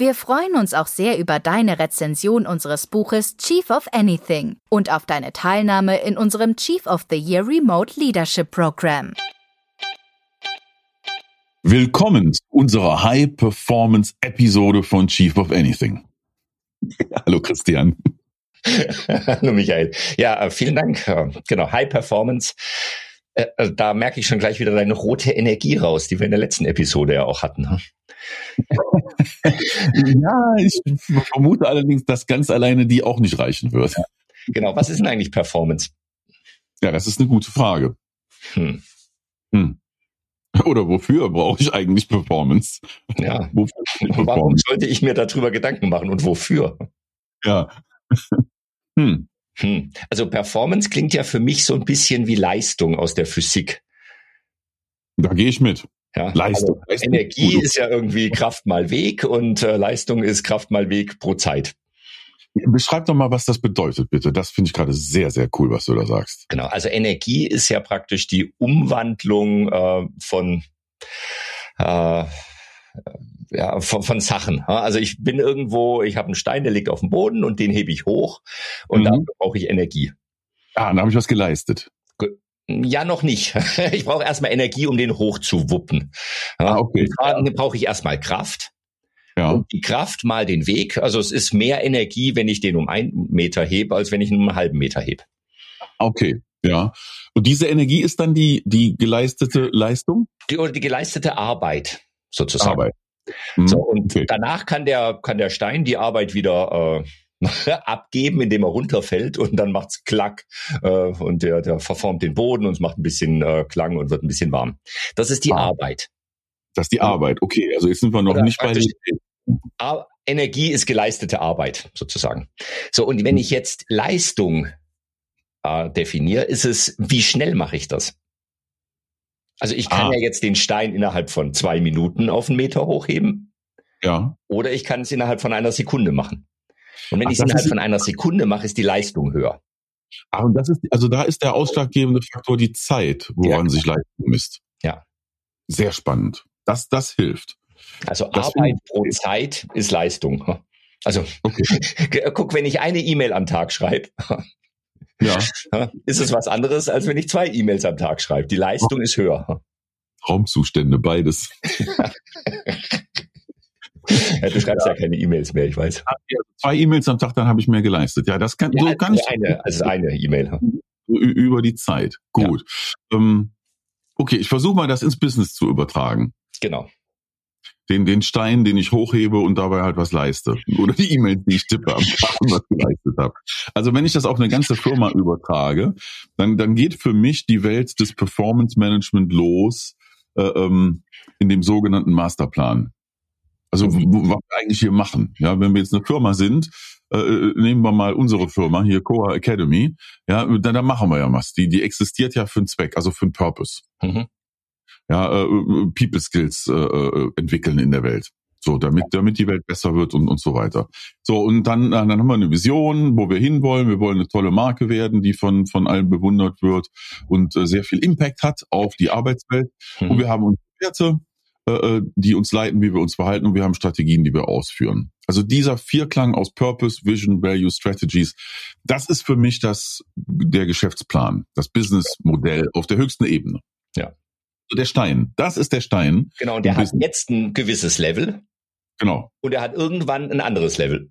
Wir freuen uns auch sehr über deine Rezension unseres Buches Chief of Anything und auf deine Teilnahme in unserem Chief of the Year Remote Leadership Program. Willkommen zu unserer High-Performance-Episode von Chief of Anything. Hallo Christian. Hallo Michael. Ja, äh, vielen Dank. Äh, genau, High Performance. Äh, da merke ich schon gleich wieder deine rote Energie raus, die wir in der letzten Episode ja auch hatten. ja, ich vermute allerdings, dass ganz alleine die auch nicht reichen wird. Genau, was ist denn eigentlich Performance? Ja, das ist eine gute Frage. Hm. Hm. Oder wofür brauche ich eigentlich Performance? Ja. Wofür Performance? Warum sollte ich mir darüber Gedanken machen und wofür? Ja. Hm. Hm. Also Performance klingt ja für mich so ein bisschen wie Leistung aus der Physik. Da gehe ich mit. Ja, Leistung. Also Leistung. Energie ist ja irgendwie Kraft mal Weg und äh, Leistung ist Kraft mal Weg pro Zeit. Beschreib doch mal, was das bedeutet, bitte. Das finde ich gerade sehr, sehr cool, was du da sagst. Genau, also Energie ist ja praktisch die Umwandlung äh, von äh, ja, von, von Sachen. Also ich bin irgendwo, ich habe einen Stein, der liegt auf dem Boden und den hebe ich hoch und mhm. dafür brauche ich Energie. Ah, dann habe ich was geleistet. Ja, noch nicht. Ich brauche erstmal Energie, um den hochzuwuppen. Ah, okay. Dann brauche ich erstmal Kraft. Ja. Und die Kraft mal den Weg. Also es ist mehr Energie, wenn ich den um einen Meter hebe, als wenn ich ihn um einen halben Meter hebe. Okay, ja. Und diese Energie ist dann die, die geleistete Leistung? Die, oder die geleistete Arbeit, sozusagen. Arbeit. Mhm. So, und okay. danach kann der, kann der Stein die Arbeit wieder äh, abgeben, indem er runterfällt und dann macht's Klack äh, und der, der verformt den Boden und es macht ein bisschen äh, Klang und wird ein bisschen warm. Das ist die ah. Arbeit. Das ist die Arbeit, okay. Also jetzt sind wir noch Oder nicht bei den Energie ist geleistete Arbeit sozusagen. So, und wenn hm. ich jetzt Leistung äh, definiere, ist es, wie schnell mache ich das? Also ich kann ah. ja jetzt den Stein innerhalb von zwei Minuten auf einen Meter hochheben. Ja. Oder ich kann es innerhalb von einer Sekunde machen. Und wenn ich es innerhalb von einer Sekunde mache, ist die Leistung höher. Ah, und das ist, also da ist der ausschlaggebende Faktor die Zeit, woran ja. sich Leistung misst. Ja. Sehr spannend. Das, das hilft. Also das Arbeit pro Zeit ist Leistung. Also okay. guck, wenn ich eine E-Mail am Tag schreibe, ja. ist es was anderes, als wenn ich zwei E-Mails am Tag schreibe. Die Leistung ist höher. Raumzustände, beides. Ja, du schreibst ja, ja keine E-Mails mehr, ich weiß. Zwei E-Mails am Tag, dann habe ich mehr geleistet. Ja, das kann, ja, so kann ich. Eine, also eine E-Mail. Über die Zeit. Gut. Ähm, okay, ich versuche mal, das ins Business zu übertragen. Genau den, den Stein, den ich hochhebe und dabei halt was leiste. Oder die E-Mails, die ich tippe am Tag und was geleistet habe. Also wenn ich das auf eine ganze Firma übertrage, dann, dann geht für mich die Welt des Performance Management los äh, ähm, in dem sogenannten Masterplan. Also was wir eigentlich hier machen. Ja, wenn wir jetzt eine Firma sind, äh, äh, nehmen wir mal unsere Firma hier, Coa Academy, ja, dann, dann machen wir ja was. Die, die existiert ja für einen Zweck, also für einen Purpose. Mhm ja, äh, äh, People Skills äh, äh, entwickeln in der Welt. So, damit, damit die Welt besser wird und, und so weiter. So, und dann, dann haben wir eine Vision, wo wir hinwollen. Wir wollen eine tolle Marke werden, die von, von allen bewundert wird und äh, sehr viel Impact hat auf die Arbeitswelt. Mhm. Und wir haben unsere Werte, äh, die uns leiten, wie wir uns verhalten und wir haben Strategien, die wir ausführen. Also dieser Vierklang aus Purpose, Vision, Value, Strategies, das ist für mich das, der Geschäftsplan, das Businessmodell auf der höchsten Ebene. Ja der Stein. Das ist der Stein. Genau, und der hat jetzt ein gewisses Level. Genau. Und er hat irgendwann ein anderes Level.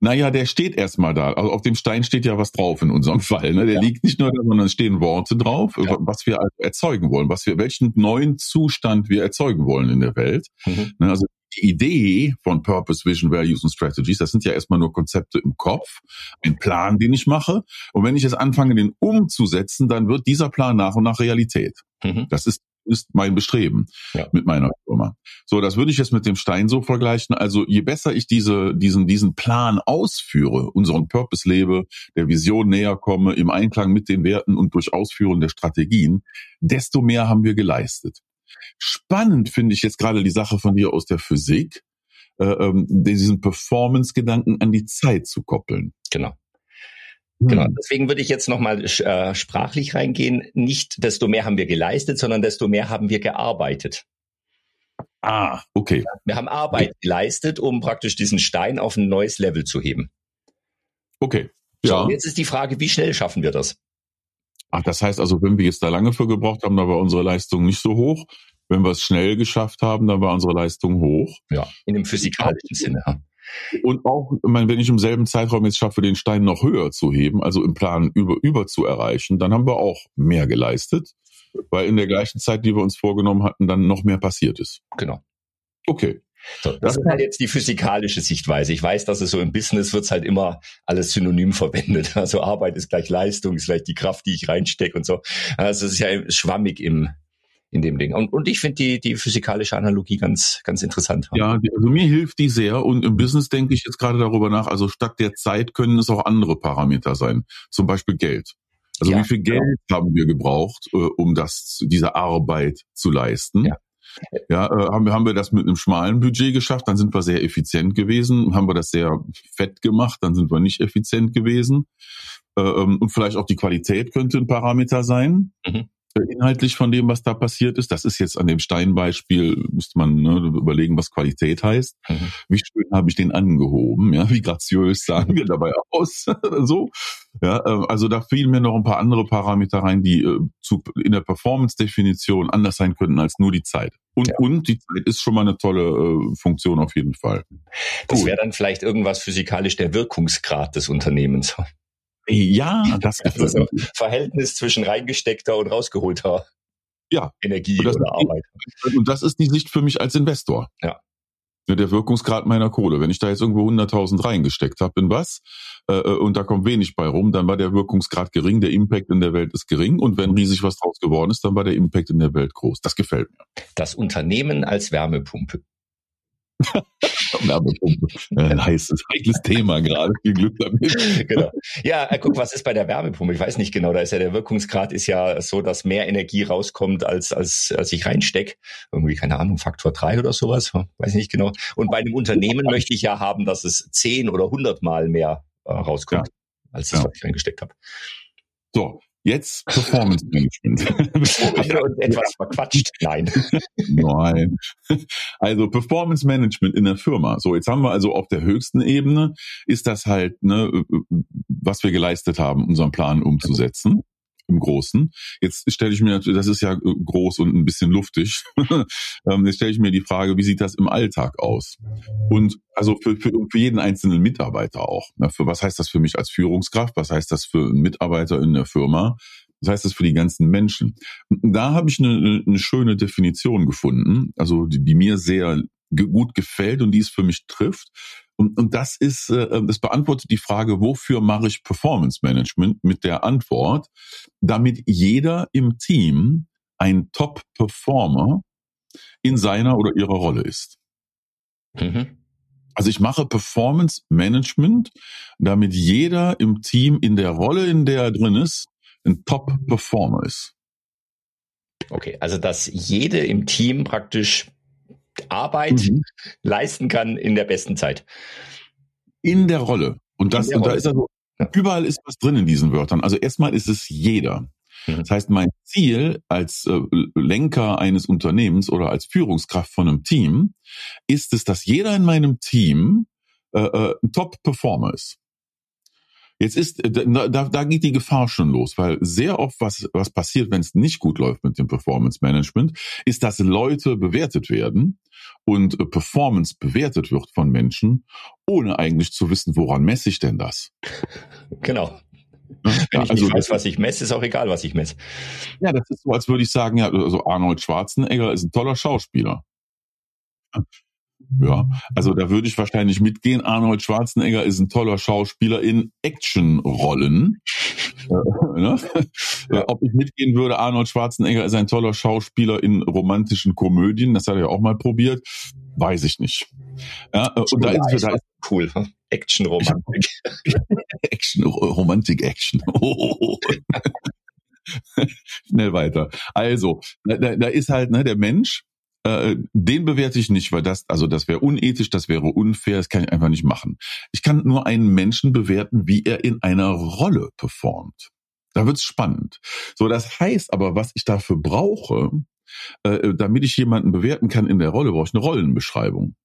Naja, der steht erstmal da. Also auf dem Stein steht ja was drauf in unserem Fall. Ne? Der ja. liegt nicht nur da, sondern es stehen Worte drauf, ja. was wir also erzeugen wollen, was wir, welchen neuen Zustand wir erzeugen wollen in der Welt. Mhm. Ne? Also die Idee von Purpose, Vision, Values und Strategies, das sind ja erstmal nur Konzepte im Kopf, ein Plan, den ich mache. Und wenn ich es anfange, den umzusetzen, dann wird dieser Plan nach und nach Realität. Mhm. Das ist ist mein Bestreben ja. mit meiner Firma. So, das würde ich jetzt mit dem Stein so vergleichen. Also je besser ich diese, diesen, diesen Plan ausführe, unseren Purpose lebe, der Vision näher komme, im Einklang mit den Werten und durch Ausführen der Strategien, desto mehr haben wir geleistet. Spannend finde ich jetzt gerade die Sache von dir aus der Physik, äh, ähm, diesen Performance-Gedanken an die Zeit zu koppeln. Genau. Genau, hm. deswegen würde ich jetzt nochmal äh, sprachlich reingehen. Nicht desto mehr haben wir geleistet, sondern desto mehr haben wir gearbeitet. Ah, okay. Wir haben Arbeit okay. geleistet, um praktisch diesen Stein auf ein neues Level zu heben. Okay. Ja. So, jetzt ist die Frage, wie schnell schaffen wir das? Ach, das heißt also, wenn wir jetzt da lange für gebraucht haben, da war unsere Leistung nicht so hoch. Wenn wir es schnell geschafft haben, dann war unsere Leistung hoch. Ja, in dem physikalischen Sinne. Und auch, ich meine, wenn ich im selben Zeitraum jetzt schaffe, den Stein noch höher zu heben, also im Plan über, über zu erreichen, dann haben wir auch mehr geleistet, weil in der gleichen Zeit, die wir uns vorgenommen hatten, dann noch mehr passiert ist. Genau. Okay. So, das ist halt jetzt die physikalische Sichtweise. Ich weiß, dass es so im Business wird halt immer alles synonym verwendet. Also Arbeit ist gleich Leistung, ist gleich die Kraft, die ich reinstecke und so. Also es ist ja schwammig im, in dem Ding. Und, und ich finde die, die physikalische Analogie ganz, ganz interessant. Ja, also mir hilft die sehr und im Business denke ich jetzt gerade darüber nach, also statt der Zeit können es auch andere Parameter sein, zum Beispiel Geld. Also ja, wie viel Geld ja. haben wir gebraucht, äh, um das, diese Arbeit zu leisten? Ja. Ja, äh, haben wir haben wir das mit einem schmalen Budget geschafft, dann sind wir sehr effizient gewesen. Haben wir das sehr fett gemacht, dann sind wir nicht effizient gewesen. Äh, ähm, und vielleicht auch die Qualität könnte ein Parameter sein. Mhm inhaltlich von dem, was da passiert ist. Das ist jetzt an dem Steinbeispiel, müsste man ne, überlegen, was Qualität heißt. Mhm. Wie schön habe ich den angehoben, ja, wie graziös sahen wir dabei aus, so. Ja, ähm, also da fielen mir noch ein paar andere Parameter rein, die äh, zu, in der Performance-Definition anders sein könnten als nur die Zeit. Und, ja. und die Zeit ist schon mal eine tolle äh, Funktion auf jeden Fall. Das wäre dann vielleicht irgendwas physikalisch der Wirkungsgrad des Unternehmens. Ja, das ist also Verhältnis zwischen reingesteckter und rausgeholter ja. Energie oder Arbeit. Und das ist die Sicht für mich als Investor. Ja. Der Wirkungsgrad meiner Kohle. Wenn ich da jetzt irgendwo 100.000 reingesteckt habe in was äh, äh, und da kommt wenig bei rum, dann war der Wirkungsgrad gering, der Impact in der Welt ist gering und wenn riesig was draus geworden ist, dann war der Impact in der Welt groß. Das gefällt mir. Das Unternehmen als Wärmepumpe. Wärmepumpe. Ein heißes, heikles Thema gerade. Viel Glück damit. Genau. Ja, äh, guck, was ist bei der Wärmepumpe? Ich weiß nicht genau. Da ist ja der Wirkungsgrad ist ja so, dass mehr Energie rauskommt, als, als, als ich reinsteck. Irgendwie, keine Ahnung, Faktor drei oder sowas. Weiß nicht genau. Und bei einem Unternehmen möchte ich ja haben, dass es zehn oder hundertmal mehr äh, rauskommt, ja. als das, ja. was ich reingesteckt habe. So, Jetzt Performance Management. Haben wir uns etwas verquatscht? Nein. Nein. Also Performance Management in der Firma. So, jetzt haben wir also auf der höchsten Ebene ist das halt, ne, was wir geleistet haben, unseren Plan umzusetzen im Großen. Jetzt stelle ich mir, das ist ja groß und ein bisschen luftig. Ähm, jetzt stelle ich mir die Frage, wie sieht das im Alltag aus? Und also für, für, für jeden einzelnen Mitarbeiter auch. Für was heißt das für mich als Führungskraft? Was heißt das für einen Mitarbeiter in der Firma? Was heißt das für die ganzen Menschen? Da habe ich eine, eine schöne Definition gefunden, also die, die mir sehr gut gefällt und die es für mich trifft. Und, und das ist, äh, das beantwortet die Frage, wofür mache ich Performance Management mit der Antwort, damit jeder im Team ein Top-Performer in seiner oder ihrer Rolle ist. Mhm. Also ich mache Performance Management, damit jeder im Team in der Rolle, in der er drin ist, ein Top-Performer ist. Okay, also dass jede im Team praktisch Arbeit mhm. leisten kann in der besten Zeit. In der Rolle. Und das, und da ist also, überall ist was drin in diesen Wörtern. Also erstmal ist es jeder. Mhm. Das heißt, mein Ziel als äh, Lenker eines Unternehmens oder als Führungskraft von einem Team ist es, dass jeder in meinem Team äh, äh ein Top-Performer ist. Jetzt ist, äh, da, da geht die Gefahr schon los, weil sehr oft was, was passiert, wenn es nicht gut läuft mit dem Performance Management, ist, dass Leute bewertet werden und äh, Performance bewertet wird von Menschen, ohne eigentlich zu wissen, woran messe ich denn das? Genau. Wenn ich also, nicht weiß, was ich messe, ist auch egal, was ich messe. Ja, das ist so, als würde ich sagen, ja, also Arnold Schwarzenegger ist ein toller Schauspieler. Ja, also da würde ich wahrscheinlich mitgehen. Arnold Schwarzenegger ist ein toller Schauspieler in Actionrollen. Äh, ne? ja. Ob ich mitgehen würde, Arnold Schwarzenegger ist ein toller Schauspieler in romantischen Komödien, das hat er ja auch mal probiert, weiß ich nicht. Ja, und da ist, da ist cool. Action Romantik. Action Romantik Action. Oh. Schnell weiter. Also, da, da ist halt ne, der Mensch, äh, den bewerte ich nicht, weil das, also das wäre unethisch, das wäre unfair, das kann ich einfach nicht machen. Ich kann nur einen Menschen bewerten, wie er in einer Rolle performt. Da wird's spannend. So, das heißt aber, was ich dafür brauche, äh, damit ich jemanden bewerten kann in der Rolle, brauche ich eine Rollenbeschreibung.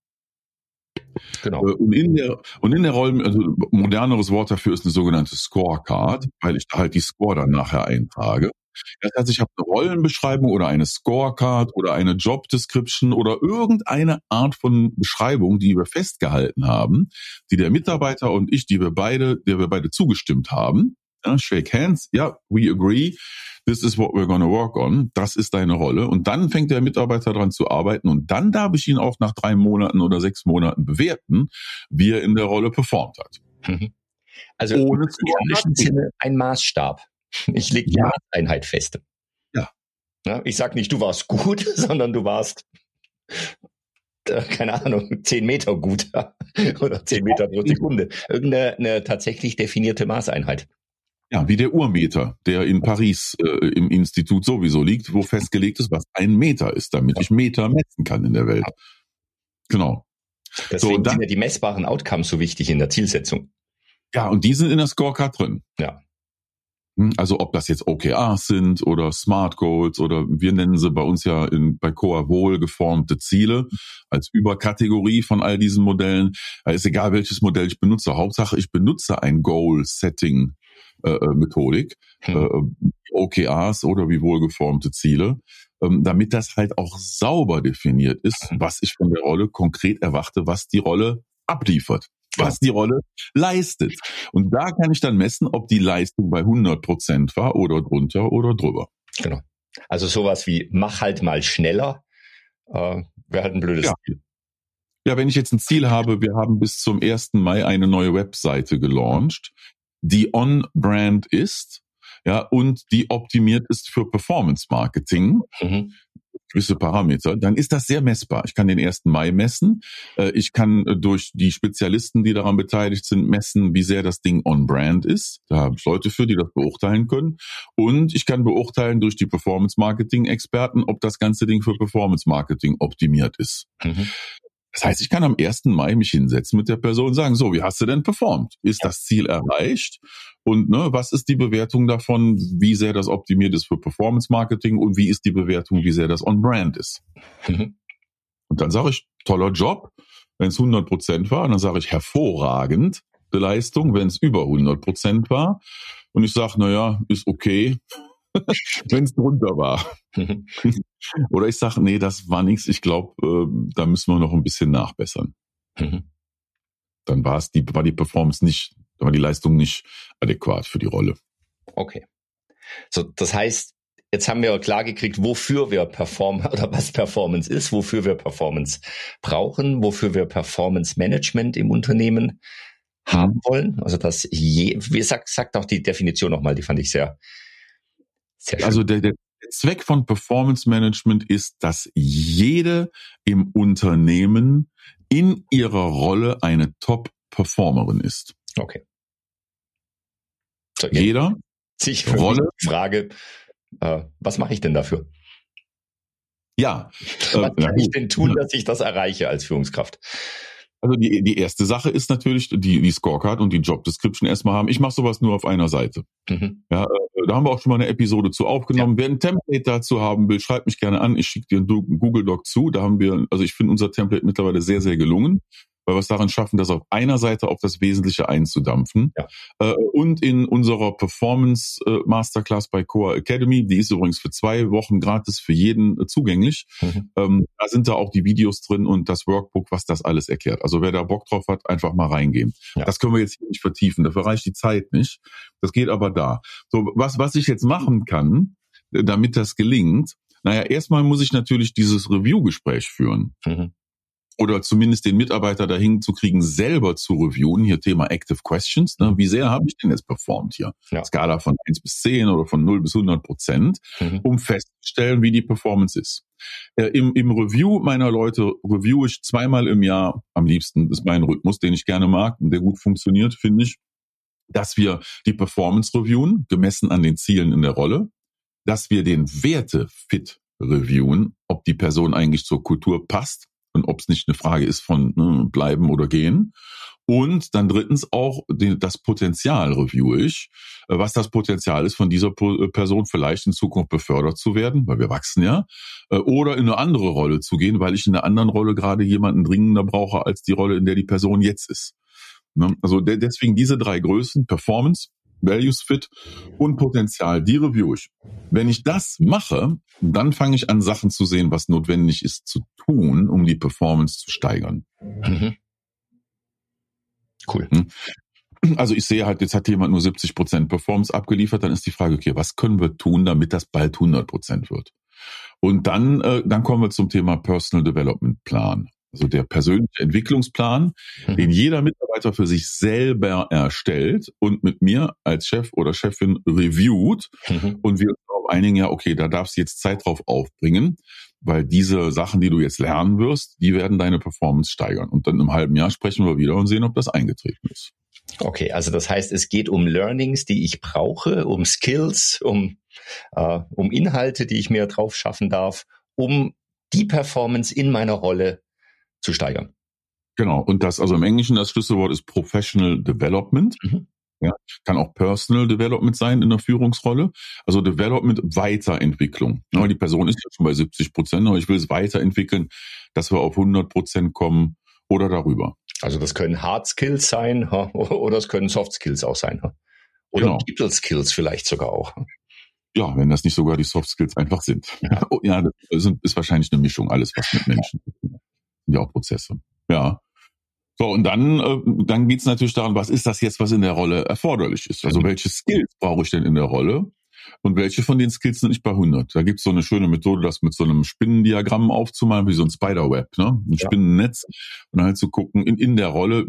Genau. Äh, und in der, und in der Rolle, also moderneres Wort dafür ist eine sogenannte Scorecard, weil ich da halt die Score dann nachher eintrage. Das heißt, ich habe eine Rollenbeschreibung oder eine Scorecard oder eine Job Description oder irgendeine Art von Beschreibung, die wir festgehalten haben, die der Mitarbeiter und ich, die wir beide, der wir beide zugestimmt haben. Ja, shake hands, ja, yeah, we agree. This is what we're gonna work on. Das ist deine Rolle. Und dann fängt der Mitarbeiter daran zu arbeiten und dann darf ich ihn auch nach drei Monaten oder sechs Monaten bewerten, wie er in der Rolle performt hat. Also Ohne Sinne ein Maßstab. Ich lege die ja. Einheit fest. Ja. ja. Ich sag nicht, du warst gut, sondern du warst, äh, keine Ahnung, zehn Meter gut oder zehn Meter pro Sekunde. Irgendeine tatsächlich definierte Maßeinheit. Ja, wie der Urmeter, der in Paris äh, im Institut sowieso liegt, wo festgelegt ist, was ein Meter ist, damit ich Meter messen kann in der Welt. Genau. Deswegen so, sind ja die messbaren Outcomes so wichtig in der Zielsetzung. Ja, und die sind in der Scorecard drin. Ja. Hm, also ob das jetzt OKRs sind oder Smart Goals oder wir nennen sie bei uns ja in, bei Coa wohlgeformte Ziele als Überkategorie von all diesen Modellen. Ist egal, welches Modell ich benutze. Hauptsache, ich benutze ein Goal-Setting. Äh, äh Methodik, hm. äh, OKRs oder wie wohlgeformte Ziele, ähm, damit das halt auch sauber definiert ist, hm. was ich von der Rolle konkret erwarte, was die Rolle abliefert was die Rolle leistet. Und da kann ich dann messen, ob die Leistung bei 100 Prozent war oder drunter oder drüber. Genau. Also sowas wie mach halt mal schneller, äh, wäre halt ein blödes ja. Ziel. Ja, wenn ich jetzt ein Ziel habe, wir haben bis zum 1. Mai eine neue Webseite gelauncht, die on-brand ist, ja, und die optimiert ist für Performance Marketing. Mhm gewisse Parameter, dann ist das sehr messbar. Ich kann den 1. Mai messen. Äh, ich kann äh, durch die Spezialisten, die daran beteiligt sind, messen, wie sehr das Ding on-brand ist. Da habe ich Leute für, die das beurteilen können. Und ich kann beurteilen durch die Performance-Marketing-Experten, ob das ganze Ding für Performance-Marketing optimiert ist. Mhm. Das heißt, ich kann am 1. Mai mich hinsetzen mit der Person und sagen, so, wie hast du denn performt? Ist das Ziel erreicht? Und ne, was ist die Bewertung davon, wie sehr das optimiert ist für Performance Marketing und wie ist die Bewertung, wie sehr das on-brand ist? Mhm. Und dann sage ich, toller Job, wenn es 100 Prozent war. Und dann sage ich, hervorragend, die Leistung, wenn es über 100 Prozent war. Und ich sage, naja, ist okay, wenn es drunter war. Oder ich sage, nee, das war nichts. Ich glaube, äh, da müssen wir noch ein bisschen nachbessern. Mhm. Dann war es die, war die Performance nicht, da war die Leistung nicht adäquat für die Rolle. Okay. So, das heißt, jetzt haben wir klar gekriegt, wofür wir Perform oder was Performance ist, wofür wir Performance brauchen, wofür wir Performance Management im Unternehmen haben wollen. Also das je, wie sagt, sagt auch die Definition nochmal, die fand ich sehr. Also der, der Zweck von Performance Management ist, dass jede im Unternehmen in ihrer Rolle eine Top-Performerin ist. Okay. So, Jeder sich Rolle. Frage, äh, was mache ich denn dafür? Ja. Was äh, kann ich denn tun, dass ich das erreiche als Führungskraft? Also die, die erste Sache ist natürlich die, die Scorecard und die Job Description erstmal haben. Ich mache sowas nur auf einer Seite. Mhm. Ja, äh, da haben wir auch schon mal eine Episode zu aufgenommen. Ja. Wer ein Template dazu haben will, schreibt mich gerne an. Ich schicke dir einen Google Doc zu. Da haben wir, also ich finde unser Template mittlerweile sehr, sehr gelungen weil wir es daran schaffen, das auf einer Seite auf das Wesentliche einzudampfen. Ja. Äh, und in unserer Performance äh, Masterclass bei Coa Academy, die ist übrigens für zwei Wochen gratis für jeden äh, zugänglich. Mhm. Ähm, da sind da auch die Videos drin und das Workbook, was das alles erklärt. Also wer da Bock drauf hat, einfach mal reingehen. Ja. Das können wir jetzt hier nicht vertiefen, dafür reicht die Zeit nicht. Das geht aber da. So, was, was ich jetzt machen kann, damit das gelingt, naja, erstmal muss ich natürlich dieses Review-Gespräch führen. Mhm. Oder zumindest den Mitarbeiter dahin zu kriegen, selber zu reviewen, hier Thema Active Questions, ne? wie sehr habe ich denn jetzt performt hier? Ja. Skala von 1 bis 10 oder von 0 bis 100 Prozent, mhm. um festzustellen, wie die Performance ist. Äh, im, Im Review meiner Leute review ich zweimal im Jahr, am liebsten, ist mein Rhythmus, den ich gerne mag und der gut funktioniert, finde ich, dass wir die Performance reviewen, gemessen an den Zielen in der Rolle, dass wir den Werte-Fit reviewen, ob die Person eigentlich zur Kultur passt und ob es nicht eine Frage ist von ne, bleiben oder gehen. Und dann drittens auch die, das Potenzial review ich, äh, was das Potenzial ist, von dieser äh, Person vielleicht in Zukunft befördert zu werden, weil wir wachsen ja, äh, oder in eine andere Rolle zu gehen, weil ich in einer anderen Rolle gerade jemanden dringender brauche als die Rolle, in der die Person jetzt ist. Ne? Also deswegen diese drei Größen, Performance, Values Fit und Potenzial, die review ich. Wenn ich das mache, dann fange ich an, Sachen zu sehen, was notwendig ist zu tun, um die Performance zu steigern. Mhm. Cool. Hm? Also ich sehe halt, jetzt hat jemand nur 70 Prozent Performance abgeliefert, dann ist die Frage, okay, was können wir tun, damit das bald 100 Prozent wird? Und dann, äh, dann kommen wir zum Thema Personal Development Plan. Also der persönliche Entwicklungsplan, mhm. den jeder Mitarbeiter für sich selber erstellt und mit mir als Chef oder Chefin reviewt mhm. und wir darauf einigen, ja, okay, da darfst du jetzt Zeit drauf aufbringen, weil diese Sachen, die du jetzt lernen wirst, die werden deine Performance steigern. Und dann im halben Jahr sprechen wir wieder und sehen, ob das eingetreten ist. Okay, also das heißt, es geht um Learnings, die ich brauche, um Skills, um, äh, um Inhalte, die ich mir drauf schaffen darf, um die Performance in meiner Rolle zu steigern. Genau. Und das, also im Englischen das Schlüsselwort ist Professional Development. Mhm. Ja, kann auch Personal Development sein in der Führungsrolle. Also Development, Weiterentwicklung. Ja, die Person ist ja schon bei 70 Prozent, aber ich will es weiterentwickeln, dass wir auf 100 Prozent kommen oder darüber. Also das können Hard Skills sein oder es können Soft Skills auch sein. Oder genau. People Skills vielleicht sogar auch. Ja, wenn das nicht sogar die Soft Skills einfach sind. Ja, oh, ja das ist wahrscheinlich eine Mischung, alles was mit Menschen zu tun hat ja auch Prozesse. Ja. So, und dann, äh, dann geht's natürlich daran, was ist das jetzt, was in der Rolle erforderlich ist? Also welche Skills brauche ich denn in der Rolle? Und welche von den Skills sind nicht bei 100? Da gibt's so eine schöne Methode, das mit so einem Spinnendiagramm aufzumalen, wie so ein Spiderweb, ne? ein ja. Spinnennetz. Und halt zu gucken, in, in der Rolle,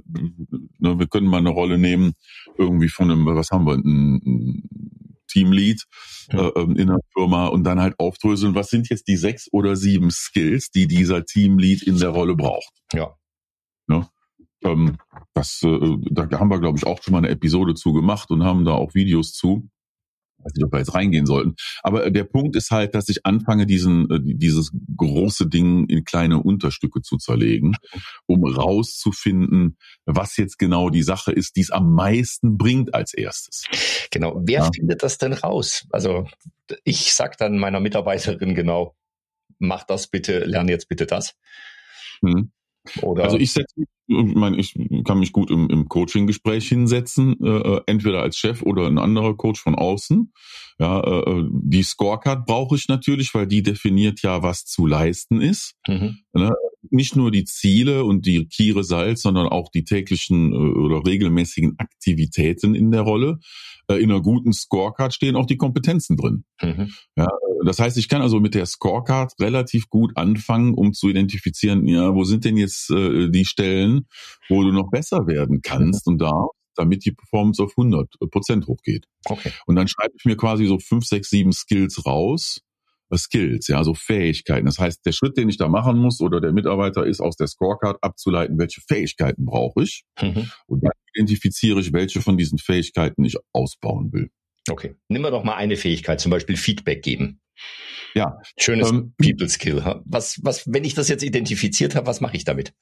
ne, wir können mal eine Rolle nehmen, irgendwie von einem, was haben wir, ein, ein Teamlead äh, ähm, in der Firma und dann halt aufdröseln, was sind jetzt die sechs oder sieben Skills, die dieser Teamlead in der Rolle braucht. Ja. Ne? Ähm, das, äh, da haben wir, glaube ich, auch schon mal eine Episode zu gemacht und haben da auch Videos zu weiß nicht, ob wir jetzt reingehen sollten. Aber der Punkt ist halt, dass ich anfange, diesen, äh, dieses große Ding in kleine Unterstücke zu zerlegen, um rauszufinden, was jetzt genau die Sache ist, die es am meisten bringt als erstes. Genau. Wer ja. findet das denn raus? Also ich sag dann meiner Mitarbeiterin genau, mach das bitte, lern jetzt bitte das. Hm. Oder also ich setze mich, ich meine, ich kann mich gut im, im Coaching-Gespräch hinsetzen, äh, äh, entweder als Chef oder ein anderer Coach von außen. Ja, äh, äh, die Scorecard brauche ich natürlich, weil die definiert ja, was zu leisten ist. Mhm. Ne? Nicht nur die Ziele und die Key Results, sondern auch die täglichen äh, oder regelmäßigen Aktivitäten in der Rolle. Äh, in einer guten Scorecard stehen auch die Kompetenzen drin. Mhm. Ja, das heißt, ich kann also mit der Scorecard relativ gut anfangen, um zu identifizieren, ja, wo sind denn jetzt äh, die Stellen, wo du noch besser werden kannst und da damit die Performance auf 100 Prozent hochgeht. Okay. Und dann schreibe ich mir quasi so fünf, sechs, sieben Skills raus, äh, Skills, ja, also Fähigkeiten. Das heißt, der Schritt, den ich da machen muss oder der Mitarbeiter ist aus der Scorecard abzuleiten, welche Fähigkeiten brauche ich. Mhm. Und dann identifiziere ich, welche von diesen Fähigkeiten ich ausbauen will. Okay. Nimm wir doch mal eine Fähigkeit, zum Beispiel Feedback geben. Ja. Schönes ähm, People Skill. Was, was, wenn ich das jetzt identifiziert habe, was mache ich damit?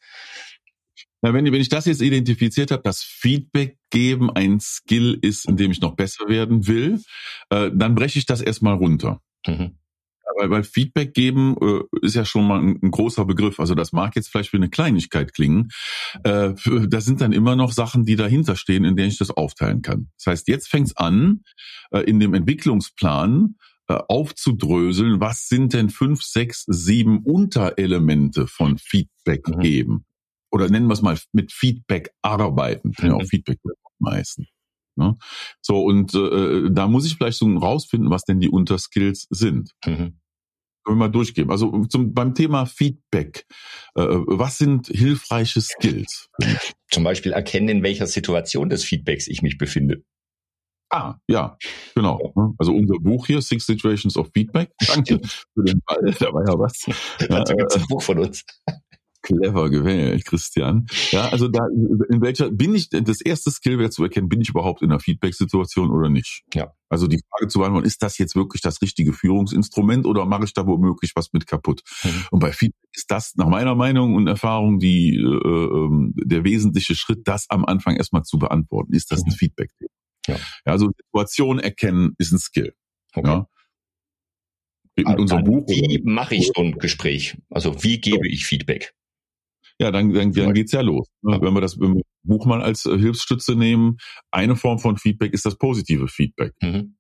Na, wenn, wenn ich das jetzt identifiziert habe, dass Feedback geben ein Skill ist, in dem ich noch besser werden will, äh, dann breche ich das erstmal runter. Mhm weil, weil Feedback geben äh, ist ja schon mal ein, ein, großer Begriff. Also das mag jetzt vielleicht wie eine Kleinigkeit klingen. Äh, da sind dann immer noch Sachen, die dahinter stehen, in denen ich das aufteilen kann. Das heißt, jetzt fängt es an, äh, in dem Entwicklungsplan äh, aufzudröseln, was sind denn fünf, sechs, sieben Unterelemente von Feedback mhm. geben? Oder nennen wir es mal mit Feedback arbeiten. Mhm. Ja, auch Feedback meisten. Ne? So, und äh, da muss ich vielleicht so rausfinden, was denn die Unterskills sind. Mhm. Können wir mal durchgehen. Also zum, beim Thema Feedback, äh, was sind hilfreiche Skills? Zum Beispiel erkennen, in welcher Situation des Feedbacks ich mich befinde. Ah, ja, genau. Also unser Buch hier, Six Situations of Feedback. Danke für den Ball, da war ja was. Ja, da gibt's ein Buch von uns. Clever gewählt, Christian. Ja, also da, in welcher, bin ich, das erste Skill wäre zu erkennen, bin ich überhaupt in einer Feedback-Situation oder nicht? Ja. Also die Frage zu beantworten, ist das jetzt wirklich das richtige Führungsinstrument oder mache ich da womöglich was mit kaputt? Mhm. Und bei Feedback ist das nach meiner Meinung und Erfahrung die, äh, ähm, der wesentliche Schritt, das am Anfang erstmal zu beantworten. Ist das ein mhm. Feedback? Ja. ja. Also Situation erkennen ist ein Skill. Okay. Ja. Mit also unserem Buch. Wie mache ich so ein Gespräch? Also wie gebe ich Feedback? Ja, dann, dann, dann geht's ja los. Ne? Wenn wir das Buch mal als äh, Hilfsstütze nehmen, eine Form von Feedback ist das positive Feedback. Mhm.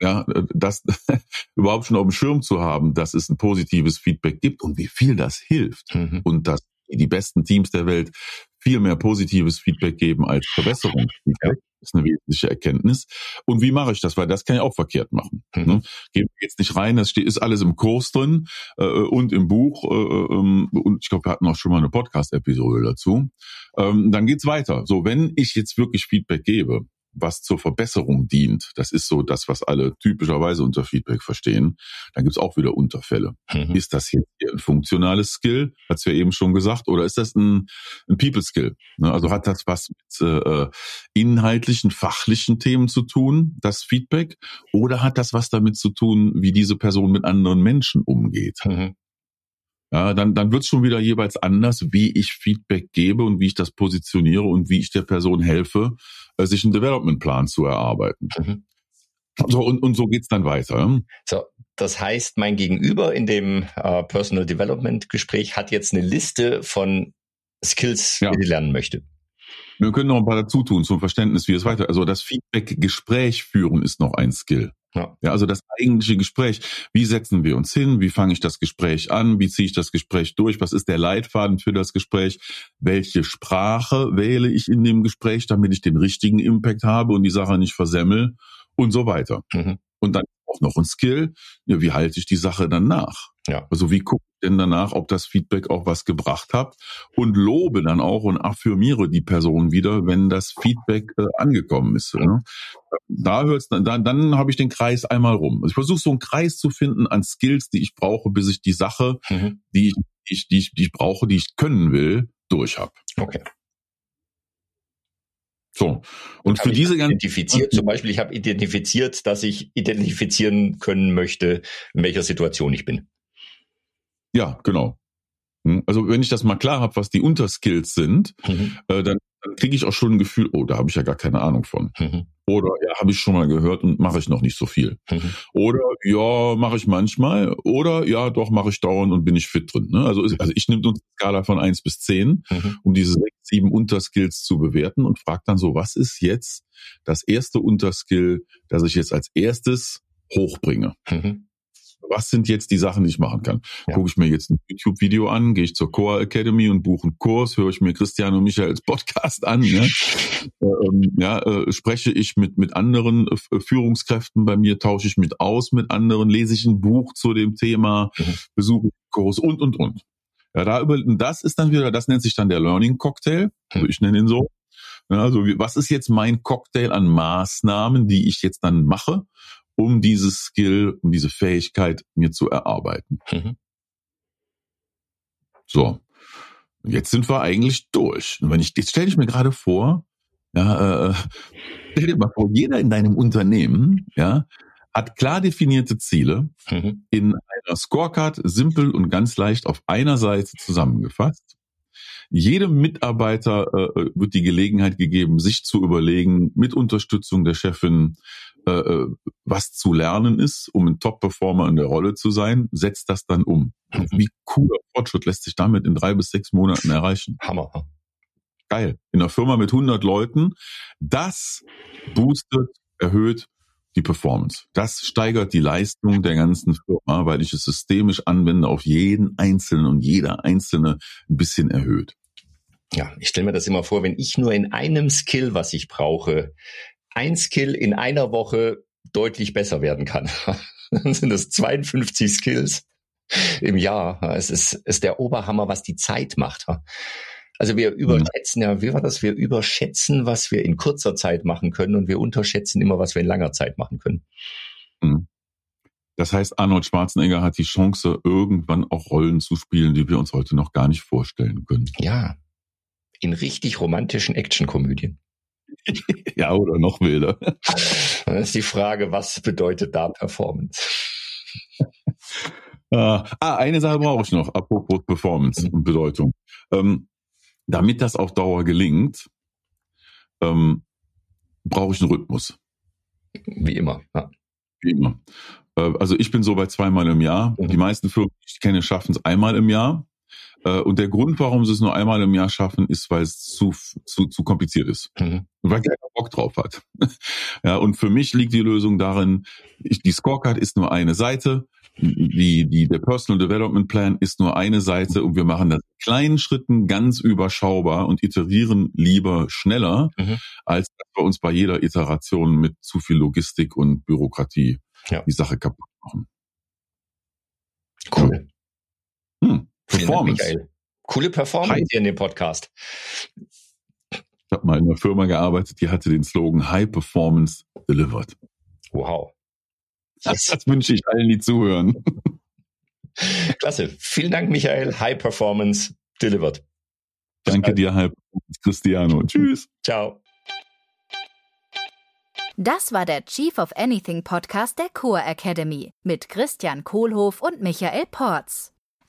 Ja, äh, das überhaupt schon auf dem Schirm zu haben, dass es ein positives Feedback gibt und wie viel das hilft mhm. und dass die besten Teams der Welt viel mehr positives Feedback geben als Verbesserungsfeedback. Das ist eine wesentliche Erkenntnis. Und wie mache ich das? Weil das kann ich auch verkehrt machen. Mhm. Ne? Gehen wir jetzt nicht rein, das steht, ist alles im Kurs drin äh, und im Buch. Äh, ähm, und ich glaube, wir hatten auch schon mal eine Podcast-Episode dazu. Ähm, dann geht's weiter. So, wenn ich jetzt wirklich Feedback gebe, was zur Verbesserung dient. Das ist so das, was alle typischerweise unter Feedback verstehen. Dann gibt's auch wieder Unterfälle. Mhm. Ist das jetzt ein funktionales Skill, hat's ja eben schon gesagt, oder ist das ein, ein People-Skill? Ne, also hat das was mit äh, inhaltlichen, fachlichen Themen zu tun, das Feedback, oder hat das was damit zu tun, wie diese Person mit anderen Menschen umgeht? Mhm ja, dann, dann wird es schon wieder jeweils anders, wie ich Feedback gebe und wie ich das positioniere und wie ich der Person helfe, äh, sich einen Development-Plan zu erarbeiten. Mhm. So, und, und so geht's dann weiter. So, das heißt, mein Gegenüber in dem äh, Personal Development Gespräch hat jetzt eine Liste von Skills, ja. die er lernen möchte. Wir können noch ein paar dazu tun zum Verständnis, wie es weiter. Also das Feedback-Gespräch führen ist noch ein Skill. Ja. ja, also das eigentliche Gespräch. Wie setzen wir uns hin? Wie fange ich das Gespräch an? Wie ziehe ich das Gespräch durch? Was ist der Leitfaden für das Gespräch? Welche Sprache wähle ich in dem Gespräch, damit ich den richtigen Impact habe und die Sache nicht versemmel und so weiter. Mhm. Und dann auch noch ein Skill. Ja, wie halte ich die Sache dann nach? Ja. Also wie gucke ich denn danach, ob das Feedback auch was gebracht hat und lobe dann auch und affirmiere die Person wieder, wenn das Feedback äh, angekommen ist. Ne? Da hört's dann, dann, dann habe ich den Kreis einmal rum. Also ich versuche so einen Kreis zu finden an Skills, die ich brauche, bis ich die Sache, mhm. die, ich, die, ich, die, ich, die ich brauche, die ich können will, durch habe. Okay. So. Und für diese ganzen. Identifiziert, zum Beispiel, ich habe identifiziert, dass ich identifizieren können möchte, in welcher Situation ich bin. Ja, genau. Hm, also wenn ich das mal klar habe, was die Unterskills sind, mhm. äh, dann, dann kriege ich auch schon ein Gefühl, oh, da habe ich ja gar keine Ahnung von. Mhm. Oder ja, habe ich schon mal gehört und mache ich noch nicht so viel. Mhm. Oder ja, mache ich manchmal. Oder ja, doch, mache ich dauernd und bin ich fit drin. Ne? Also, also ich nehme eine Skala von eins bis zehn, mhm. um diese sechs, sieben Unterskills zu bewerten und frage dann so, was ist jetzt das erste Unterskill, das ich jetzt als erstes hochbringe? Mhm was sind jetzt die Sachen, die ich machen kann? Ja. Gucke ich mir jetzt ein YouTube-Video an, gehe ich zur Core Academy und buche einen Kurs, höre ich mir Christian und Michaels Podcast an, ne? ähm, ja, äh, spreche ich mit, mit anderen äh, Führungskräften bei mir, tausche ich mit aus mit anderen, lese ich ein Buch zu dem Thema, mhm. besuche Kurs und, und, und. Ja, da über, das ist dann wieder, das nennt sich dann der Learning Cocktail, also ich nenne ihn so. Ja, also was ist jetzt mein Cocktail an Maßnahmen, die ich jetzt dann mache, um dieses Skill, um diese Fähigkeit mir zu erarbeiten. Mhm. So, jetzt sind wir eigentlich durch. Und wenn ich, jetzt stelle ich mir gerade vor, ja, äh, stell dir mal vor, jeder in deinem Unternehmen, ja, hat klar definierte Ziele mhm. in einer Scorecard, simpel und ganz leicht auf einer Seite zusammengefasst. Jedem Mitarbeiter äh, wird die Gelegenheit gegeben, sich zu überlegen, mit Unterstützung der Chefin, äh, äh, was zu lernen ist, um ein Top-Performer in der Rolle zu sein, setzt das dann um. Mhm. Wie cooler Fortschritt lässt sich damit in drei bis sechs Monaten erreichen. Hammer. Geil. In einer Firma mit 100 Leuten, das boostet, erhöht die Performance. Das steigert die Leistung der ganzen Firma, weil ich es systemisch anwende, auf jeden Einzelnen und jeder Einzelne ein bisschen erhöht. Ja, ich stelle mir das immer vor, wenn ich nur in einem Skill, was ich brauche, ein Skill in einer Woche deutlich besser werden kann. Dann sind das 52 Skills. im Jahr. Es ist, ist der Oberhammer, was die Zeit macht. Also wir überschätzen ja, wie war das? Wir überschätzen, was wir in kurzer Zeit machen können und wir unterschätzen immer, was wir in langer Zeit machen können. Mhm. Das heißt, Arnold Schwarzenegger hat die Chance, irgendwann auch Rollen zu spielen, die wir uns heute noch gar nicht vorstellen können. Ja, in richtig romantischen Actionkomödien. ja, oder noch wilder. Dann ist die Frage, was bedeutet da Performance? ah, eine Sache brauche ich noch, apropos Performance und Bedeutung. Ähm, damit das auf Dauer gelingt, ähm, brauche ich einen Rhythmus. Wie immer. Ja. Wie immer. Äh, also ich bin so bei zweimal im Jahr. Mhm. Die meisten Firmen, die ich kenne, schaffen es einmal im Jahr. Äh, und der Grund, warum sie es nur einmal im Jahr schaffen, ist, weil es zu, zu, zu kompliziert ist. Mhm. Weil keiner Bock drauf hat. ja, und für mich liegt die Lösung darin, ich, die Scorecard ist nur eine Seite, die, die, der Personal Development Plan ist nur eine Seite und wir machen das in kleinen Schritten ganz überschaubar und iterieren lieber schneller, mhm. als wir uns bei jeder Iteration mit zu viel Logistik und Bürokratie ja. die Sache kaputt machen. Cool. Hm. Performance. Dank, Coole Performance hier in dem Podcast. Ich habe mal in einer Firma gearbeitet, die hatte den Slogan High Performance Delivered. Wow. Das, das wünsche ich allen, die zuhören. Klasse. Vielen Dank, Michael. High Performance Delivered. Danke dir, High Performance Cristiano. Tschüss. Ciao. Das war der Chief of Anything Podcast der Core Academy mit Christian Kohlhoff und Michael Porz.